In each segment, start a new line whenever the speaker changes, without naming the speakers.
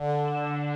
Muy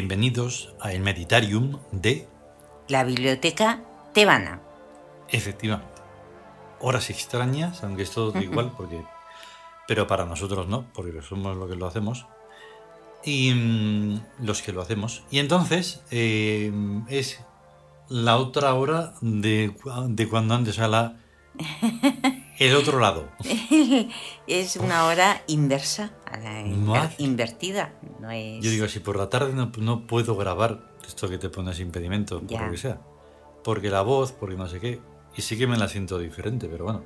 Bienvenidos a el Meditarium de,
La biblioteca tebana.
efectivamente, horas extrañas, aunque es todo igual, porque, pero para nosotros no, porque somos los que lo hacemos y mm, los que lo hacemos. Y entonces eh, es la otra hora de, de cuando antes a la el otro lado.
es una hora inversa,
hace.
invertida. No es...
Yo digo, si por la tarde no, no puedo grabar esto que te pones impedimento, por lo que sea, porque la voz, porque no sé qué, y sí que me la siento diferente, pero bueno,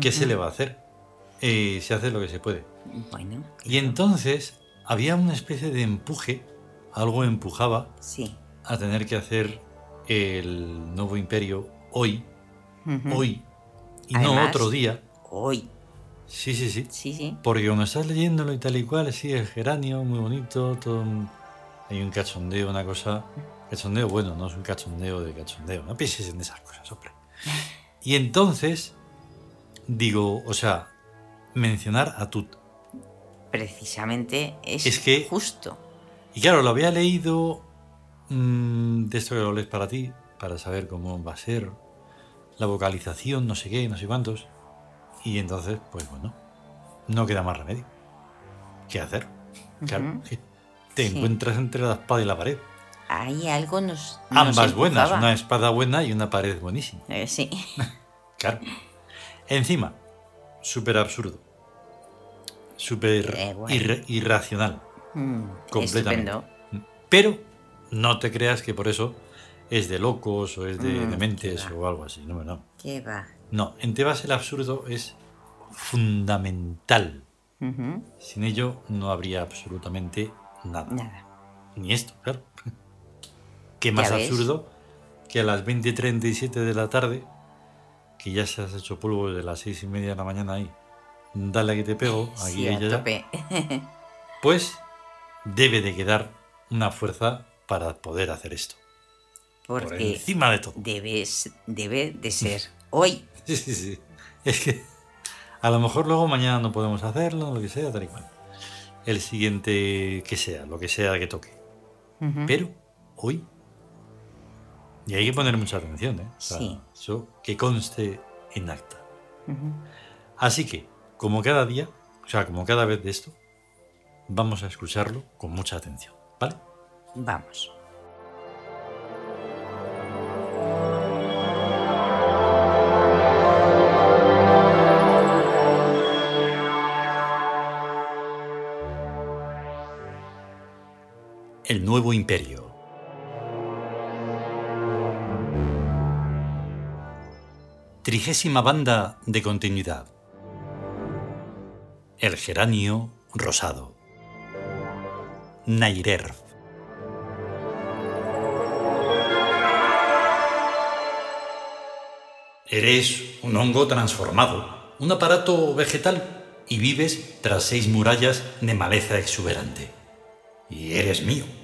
¿qué se le va a hacer? Eh, se hace lo que se puede.
Bueno,
Y entonces había una especie de empuje, algo empujaba
sí.
a tener que hacer el nuevo imperio hoy, hoy, y no otro día.
Hoy.
Sí, sí, sí.
Sí, sí.
Porque cuando estás leyéndolo y tal y cual, sí, el geranio, muy bonito, todo un- hay un cachondeo, una cosa... Cachondeo, bueno, no es un cachondeo de cachondeo, no pienses en esas cosas, hombre. Y entonces, digo, o sea, mencionar a Tut.
Precisamente es,
Es que-
justo.
Y claro, lo había leído mm, de esto que lo lees para ti, para saber cómo va a ser la vocalización, no sé qué, no sé cuántos. Y entonces, pues bueno, no queda más remedio. ¿Qué hacer? Claro, te
Sí.
encuentras entre la espada y la pared.
Ahí algo nos. nos
Ambas buenas, una espada buena y una pared buenísima.
Eh, sí.
Claro. Encima, súper absurdo. Súper
Eh, bueno.
irracional.
Mm,
Completamente.
Estupendo.
Pero no te creas que por eso es de locos o es de
Mm,
dementes o algo así. No, no.
¿Qué va?
No, en Tebas el absurdo es fundamental. Sin ello no habría absolutamente nada.
Nada.
Ni esto, claro. Qué más
ves.
absurdo que a las 20.37 de la tarde, que ya se has hecho polvo de las seis y media de la mañana ahí, dale que te pego, aquí
Sí, a tope.
pues debe de quedar una fuerza para poder hacer esto. Por
Porque
encima de todo.
debes, debe de ser hoy.
Sí, sí, sí. Es que a lo mejor luego mañana no podemos hacerlo, lo que sea, tal y cual. El siguiente que sea, lo que sea que toque. Pero hoy. Y hay que poner mucha atención, ¿eh? O sea,
Sí.
Eso que conste en acta. Así que, como cada día, o sea, como cada vez de esto, vamos a escucharlo con mucha atención, ¿vale?
Vamos.
El nuevo imperio. Trigésima banda de continuidad. El geranio rosado. Nairerf. Eres un hongo transformado, un aparato vegetal, y vives tras seis murallas de maleza exuberante. Y eres mío.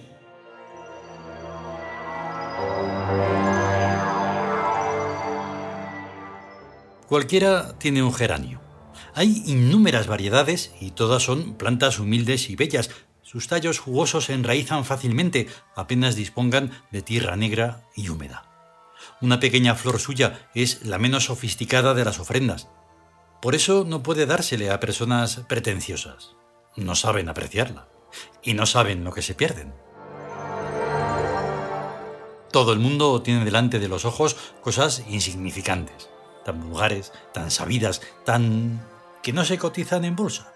Cualquiera tiene un geranio. Hay innúmeras variedades y todas son plantas humildes y bellas. Sus tallos jugosos se enraizan fácilmente, apenas dispongan de tierra negra y húmeda. Una pequeña flor suya es la menos sofisticada de las ofrendas. Por eso no puede dársele a personas pretenciosas. No saben apreciarla y no saben lo que se pierden. Todo el mundo tiene delante de los ojos cosas insignificantes, tan vulgares, tan sabidas, tan... que no se cotizan en bolsa.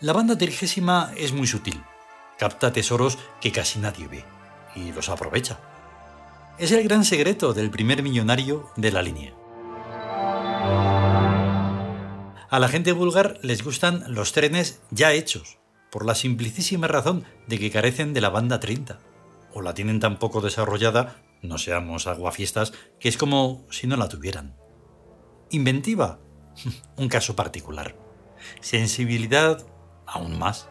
La banda trigésima es muy sutil, capta tesoros que casi nadie ve y los aprovecha. Es el gran secreto del primer millonario de la línea. A la gente vulgar les gustan los trenes ya hechos, por la simplicísima razón de que carecen de la banda 30, o la tienen tan poco desarrollada, no seamos aguafiestas, que es como si no la tuvieran. Inventiva, un caso particular. Sensibilidad, aún más.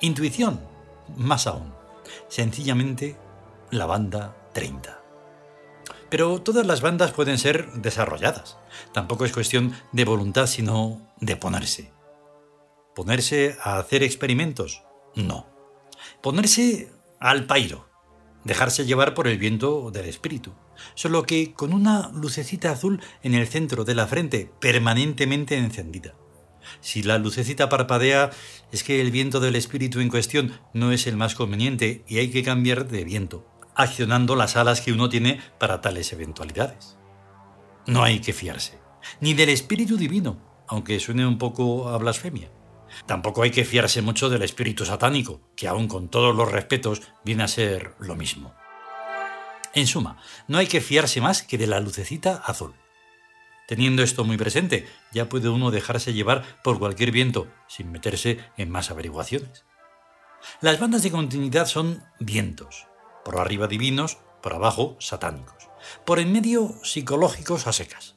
Intuición, más aún. Sencillamente, la banda 30. Pero todas las bandas pueden ser desarrolladas. Tampoco es cuestión de voluntad, sino de ponerse. ¿Ponerse a hacer experimentos? No. Ponerse al pairo. Dejarse llevar por el viento del espíritu. Solo que con una lucecita azul en el centro de la frente, permanentemente encendida. Si la lucecita parpadea, es que el viento del espíritu en cuestión no es el más conveniente y hay que cambiar de viento accionando las alas que uno tiene para tales eventualidades. No hay que fiarse, ni del Espíritu Divino, aunque suene un poco a blasfemia. Tampoco hay que fiarse mucho del espíritu satánico, que aun con todos los respetos viene a ser lo mismo. En suma, no hay que fiarse más que de la lucecita azul. Teniendo esto muy presente, ya puede uno dejarse llevar por cualquier viento sin meterse en más averiguaciones. Las bandas de continuidad son vientos, por arriba divinos, por abajo satánicos, por en medio psicológicos a secas.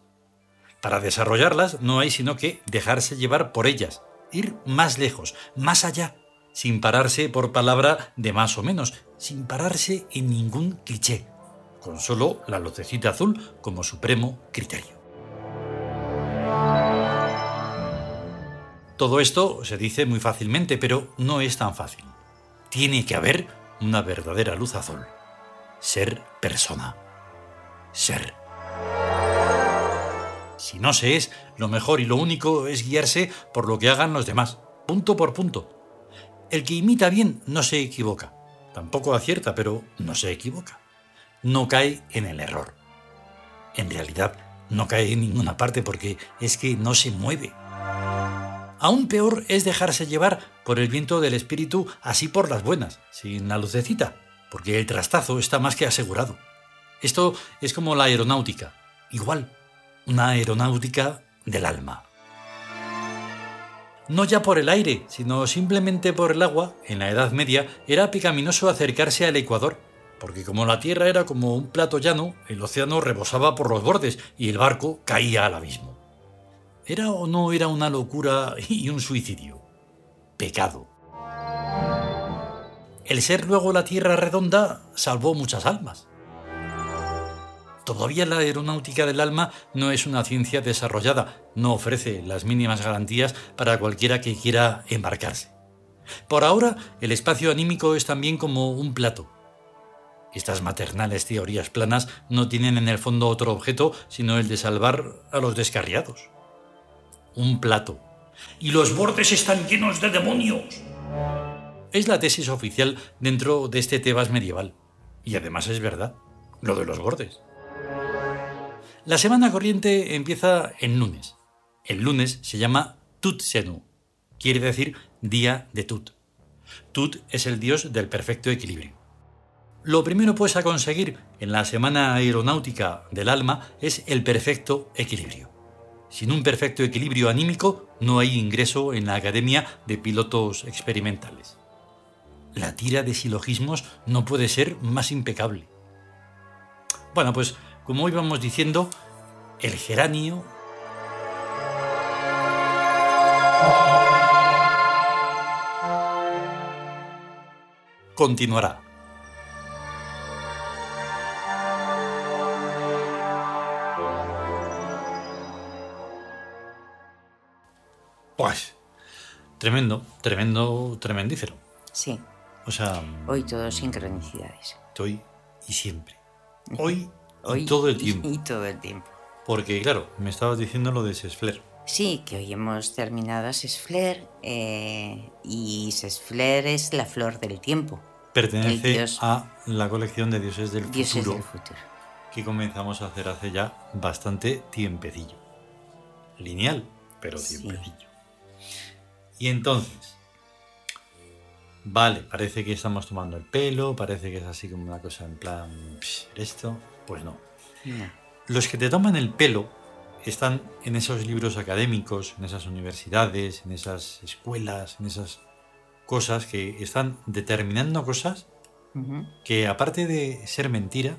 Para desarrollarlas no hay sino que dejarse llevar por ellas, ir más lejos, más allá, sin pararse por palabra de más o menos, sin pararse en ningún cliché, con solo la lucecita azul como supremo criterio. Todo esto se dice muy fácilmente, pero no es tan fácil. Tiene que haber una verdadera luz azul. Ser persona. Ser. Si no se es, lo mejor y lo único es guiarse por lo que hagan los demás, punto por punto. El que imita bien no se equivoca. Tampoco acierta, pero no se equivoca. No cae en el error. En realidad, no cae en ninguna parte porque es que no se mueve. Aún peor es dejarse llevar por el viento del espíritu así por las buenas, sin la lucecita, porque el trastazo está más que asegurado. Esto es como la aeronáutica, igual, una aeronáutica del alma. No ya por el aire, sino simplemente por el agua, en la Edad Media era pecaminoso acercarse al Ecuador, porque como la Tierra era como un plato llano, el océano rebosaba por los bordes y el barco caía al abismo. ¿Era o no era una locura y un suicidio? Pecado. El ser luego la Tierra redonda salvó muchas almas. Todavía la aeronáutica del alma no es una ciencia desarrollada, no ofrece las mínimas garantías para cualquiera que quiera embarcarse. Por ahora, el espacio anímico es también como un plato. Estas maternales teorías planas no tienen en el fondo otro objeto sino el de salvar a los descarriados un plato. Y los bordes están llenos de demonios. Es la tesis oficial dentro de este Tebas medieval. Y además es verdad, lo de los bordes. La semana corriente empieza el lunes. El lunes se llama Tutsenu, quiere decir día de Tut. Tut es el dios del perfecto equilibrio. Lo primero pues a conseguir en la semana aeronáutica del alma es el perfecto equilibrio. Sin un perfecto equilibrio anímico no hay ingreso en la Academia de Pilotos Experimentales. La tira de silogismos no puede ser más impecable. Bueno, pues como íbamos diciendo, el geranio continuará. Pues, tremendo, tremendo, tremendífero.
Sí.
O sea.
Hoy todo sincronicidades.
Hoy y siempre. Hoy, y todo el tiempo.
Y, todo el tiempo.
Porque, claro, me estabas diciendo lo de Sesfler.
Sí, que hoy hemos terminado Sesfler eh, y Sesfler es la flor del tiempo.
Pertenece a la colección de dioses del
dioses
futuro.
Del futuro.
Que comenzamos a hacer hace ya bastante tiempecillo. Lineal, pero tiempecillo. Y entonces, vale, parece que estamos tomando el pelo, parece que es así como una cosa en plan, "Psh, esto, pues no.
No.
Los que te toman el pelo están en esos libros académicos, en esas universidades, en esas escuelas, en esas cosas que están determinando cosas que aparte de ser mentira,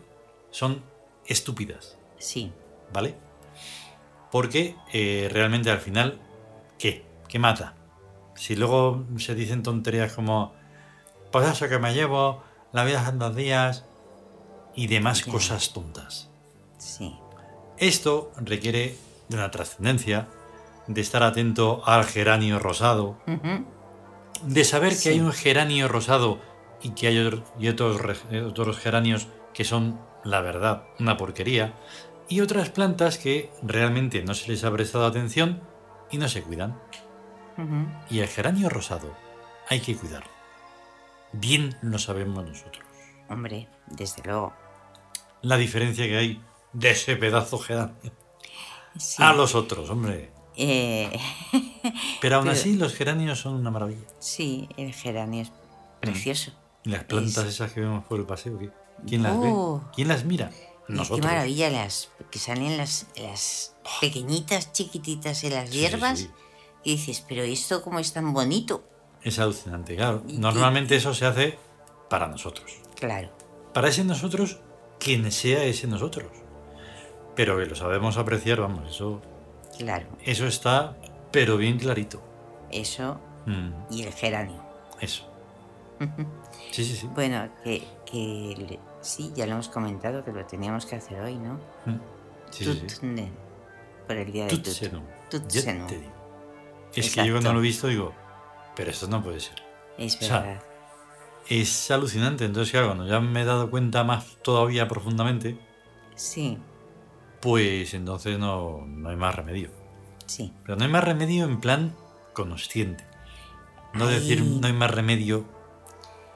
son estúpidas,
Sí.
¿vale? Porque eh, realmente al final, ¿qué? ¿Qué mata? Si luego se dicen tonterías como, pues eso que me llevo, la vida son dos días y demás cosas tontas.
Sí.
Esto requiere de una trascendencia, de estar atento al geranio rosado, de saber que
Sí.
hay un geranio rosado y que hay otro- y otros, re- otros geranios que son, la verdad, una porquería, y otras plantas que realmente no se les ha prestado atención y no se cuidan. Y el geranio rosado hay que cuidarlo. Bien lo sabemos nosotros.
Hombre, desde luego.
La diferencia que hay de ese pedazo geranio
Sí.
a los otros, hombre.
Eh,
Pero aún
Pero-
así los geranios son una maravilla.
sí, el geranio es precioso.
Y las plantas
Es-
esas que vemos por el paseo. ¿quién las
Oh.
ve? ¿Quién las mira?
Y
Nosotros.
qué maravilla las que salen las, las pequeñitas, chiquititas en las
sí,
hierbas.
sí.
Y dices, pero esto cómo es tan bonito.
Es alucinante, claro. Normalmente eso se hace para nosotros.
Claro.
Para ese nosotros, quien sea ese nosotros. Pero que lo sabemos apreciar, vamos, eso,
Claro.
eso está, pero bien clarito.
Eso
Mm,
y el geranio.
eso. Sí, sí, sí.
Bueno, que, que sí, ya lo hemos comentado que lo teníamos que hacer hoy, ¿no?
Mm, sí, sí, sí.
Por el día de Tut.
Tutsenum.
Tutsenum.
Es que yo cuando lo he visto digo, pero esto no puede ser.
Es
O sea,
verdad.
Es alucinante. Entonces, claro, cuando ya me he dado cuenta más todavía profundamente,
Sí,
pues entonces no, no hay más remedio.
sí.
Pero no hay más remedio en plan consciente. No
Ay.
decir no hay más remedio.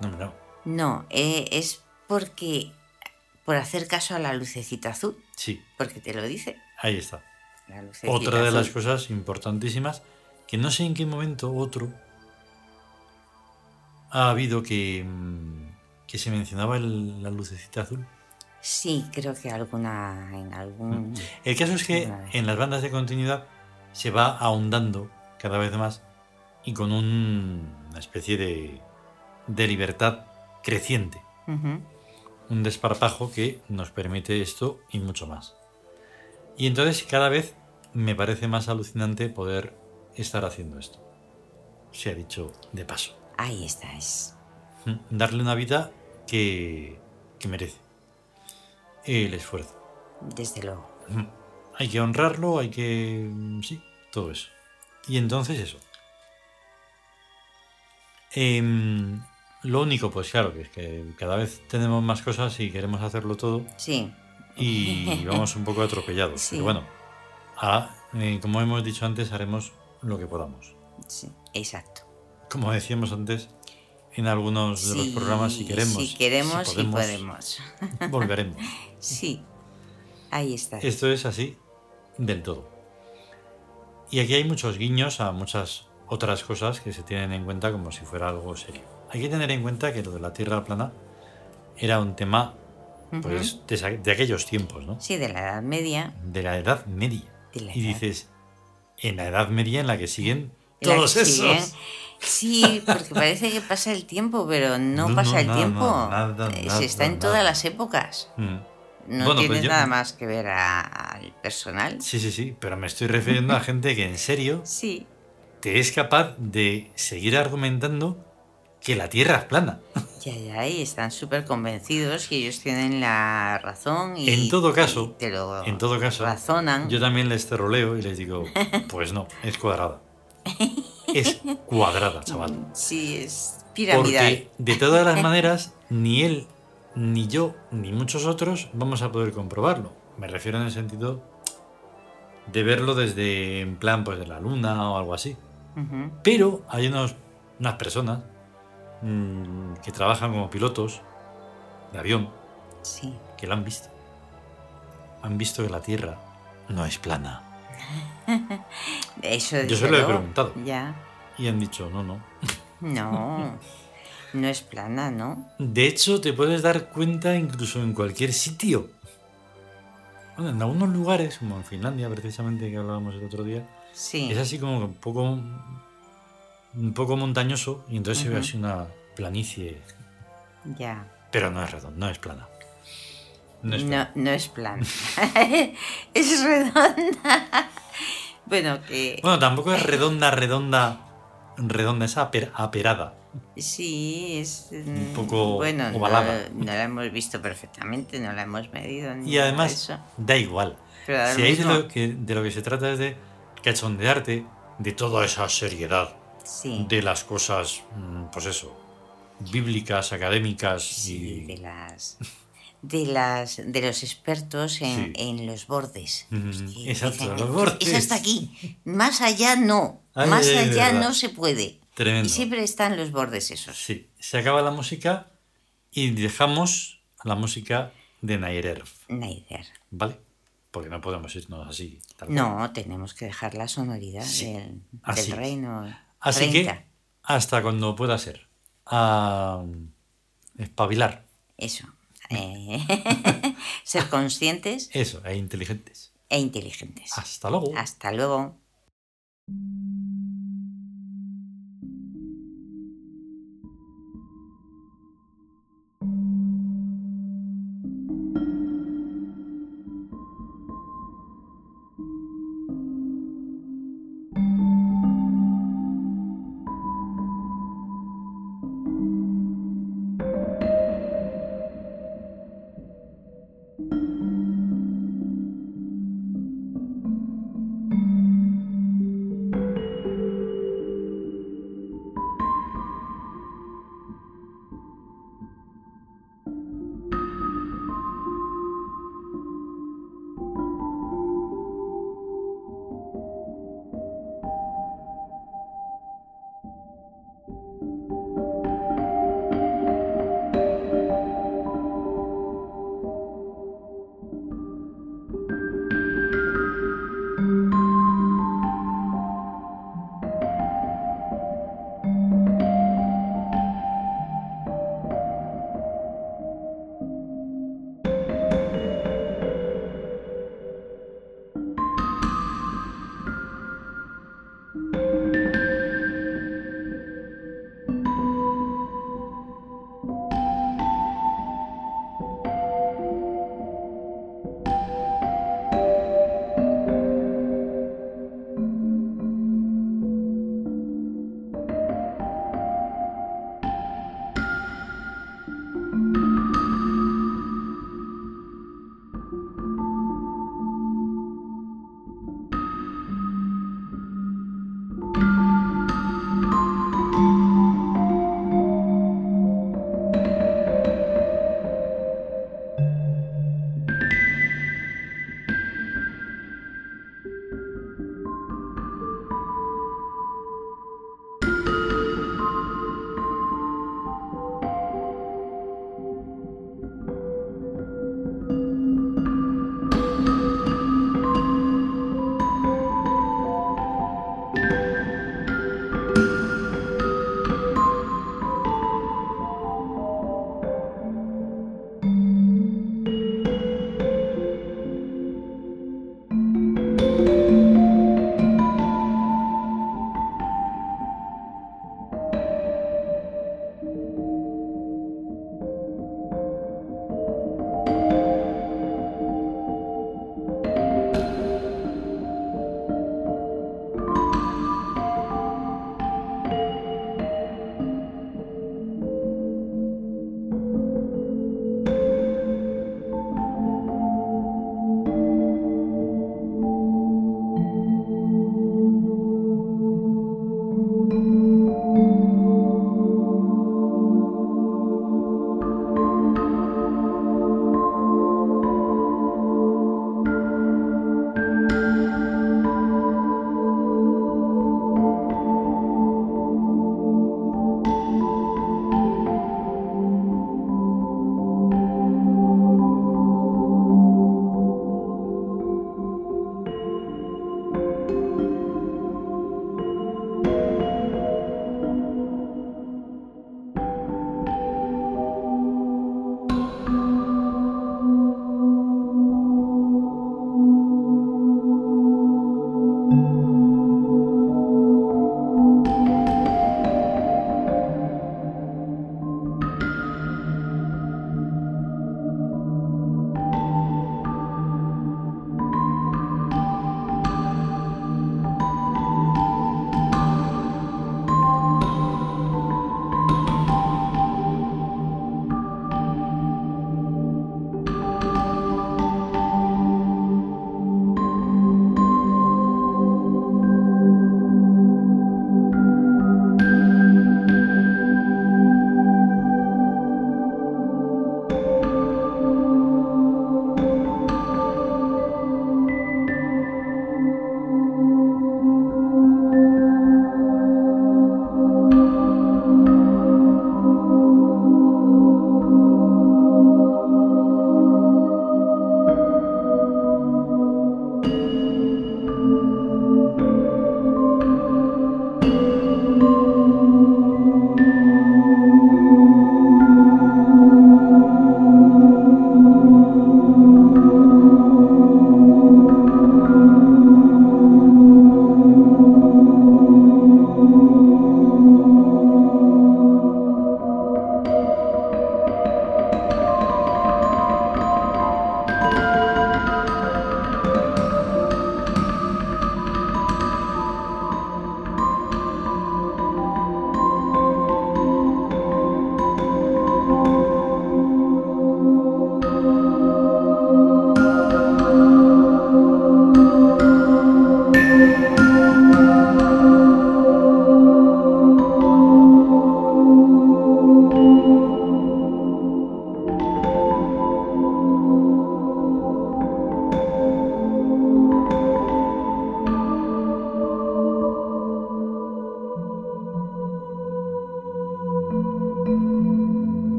No, no.
No, eh, es porque por hacer caso a la lucecita azul,
Sí,
porque te lo dice.
ahí está.
La lucecita
Otra de
azul.
las cosas importantísimas que no sé en qué momento otro ha habido que, mm, que se mencionaba el- la lucecita azul.
Sí, creo que alguna en algún
El caso es que en las bandas de continuidad se va ahondando cada vez más y con un- una especie de, de libertad creciente. Un desparpajo que nos permite esto y mucho más. Y entonces cada vez me parece más alucinante poder estar haciendo esto. Se ha dicho de paso.
Ahí está, es
¿Mm? Darle una vida que, que merece el esfuerzo.
desde luego.
Mm. Hay que honrarlo, hay que... mm, Sí, todo eso. Y entonces eso. Em, lo único, pues claro, que es que cada vez tenemos más cosas y queremos hacerlo todo
Sí,
y vamos un poco atropellados.
Sí.
Pero bueno, ahora, eh, como hemos dicho antes, haremos lo que podamos.
sí, exacto.
Como decíamos antes, en algunos de los programas, si queremos,
Si queremos
si
y podemos.
volveremos.
Sí, ahí está.
Esto es así del todo. Y aquí hay muchos guiños a muchas otras cosas que se tienen en cuenta como si fuera algo serio. Hay que tener en cuenta que lo de la Tierra plana era un tema pues, de, aquellos tiempos, ¿no?
Sí, de la Edad Media.
De la Edad Media. Y dices, en la Edad Media en la que siguen
que
todos esos.
Sí, porque parece que pasa el tiempo, pero no,
No,
pasa
no,
el tiempo.
no, nada, nada,
Se está en todas las épocas.
Mm.
No
Bueno,
tiene
pues yo-
nada más que ver a- al personal.
Sí, sí, sí, pero me estoy refiriendo a gente que en serio
Sí,
te es capaz de seguir argumentando que la Tierra es plana.
ya, ya, y están súper convencidos y ellos tienen la razón. Y,
En todo caso,
te lo
En todo caso,
razonan.
yo también les terroleo y les digo, pues no, es cuadrada. Es cuadrada, chaval.
Sí, es piramidal.
Porque de todas las maneras, ni él, ni yo, ni muchos otros vamos a poder comprobarlo. Me refiero en el sentido de verlo desde en plan pues de la luna o algo así. Pero hay unos, unas personas mm, que trabajan como pilotos de avión
Sí,
que lo han visto. Han visto que la Tierra no es plana.
eso
Yo se lo he preguntado.
Ya,
Y han dicho, no, no.
no. No es plana, ¿no?
De hecho, te puedes dar cuenta incluso en cualquier sitio. Bueno, en algunos lugares, como en Finlandia precisamente que hablábamos el otro día,
Sí.
es así como un poco, un poco montañoso y entonces se ve así una planicie,
Ya.
pero no es redonda, no es plana. No es plana.
No, no es plana. es redonda. bueno, que
Bueno, tampoco es redonda, redonda, redonda, es aper- aperada.
sí, es. mm,
poco
bueno,
ovalada.
no la hemos visto perfectamente, no la hemos medido. ni
Y además,
eso.
da igual.
Pero
Si ahí de lo, que, de lo que se trata es de cachondearte de toda esa seriedad,
Sí.
de las cosas, mm, pues eso, bíblicas, académicas
Sí,
y...
de las de las de los expertos en,
Sí.
en los bordes.
Mm, exacto,
dicen,
los bordes.
Es hasta aquí. Más allá no.
Ay,
Más allá no se puede.
Tremendo.
Y siempre están los bordes esos.
Sí, se acaba la música y dejamos la música de Nairer,
Naider.
¿vale? Porque no podemos irnos así. tal.
No, tenemos que dejar la sonoridad
Sí,
del, reino.
Así
30.
que hasta cuando pueda ser. A espabilar.
Eso. Eh, ser conscientes
Eso, e inteligentes.
e inteligentes.
Hasta luego.
Hasta luego.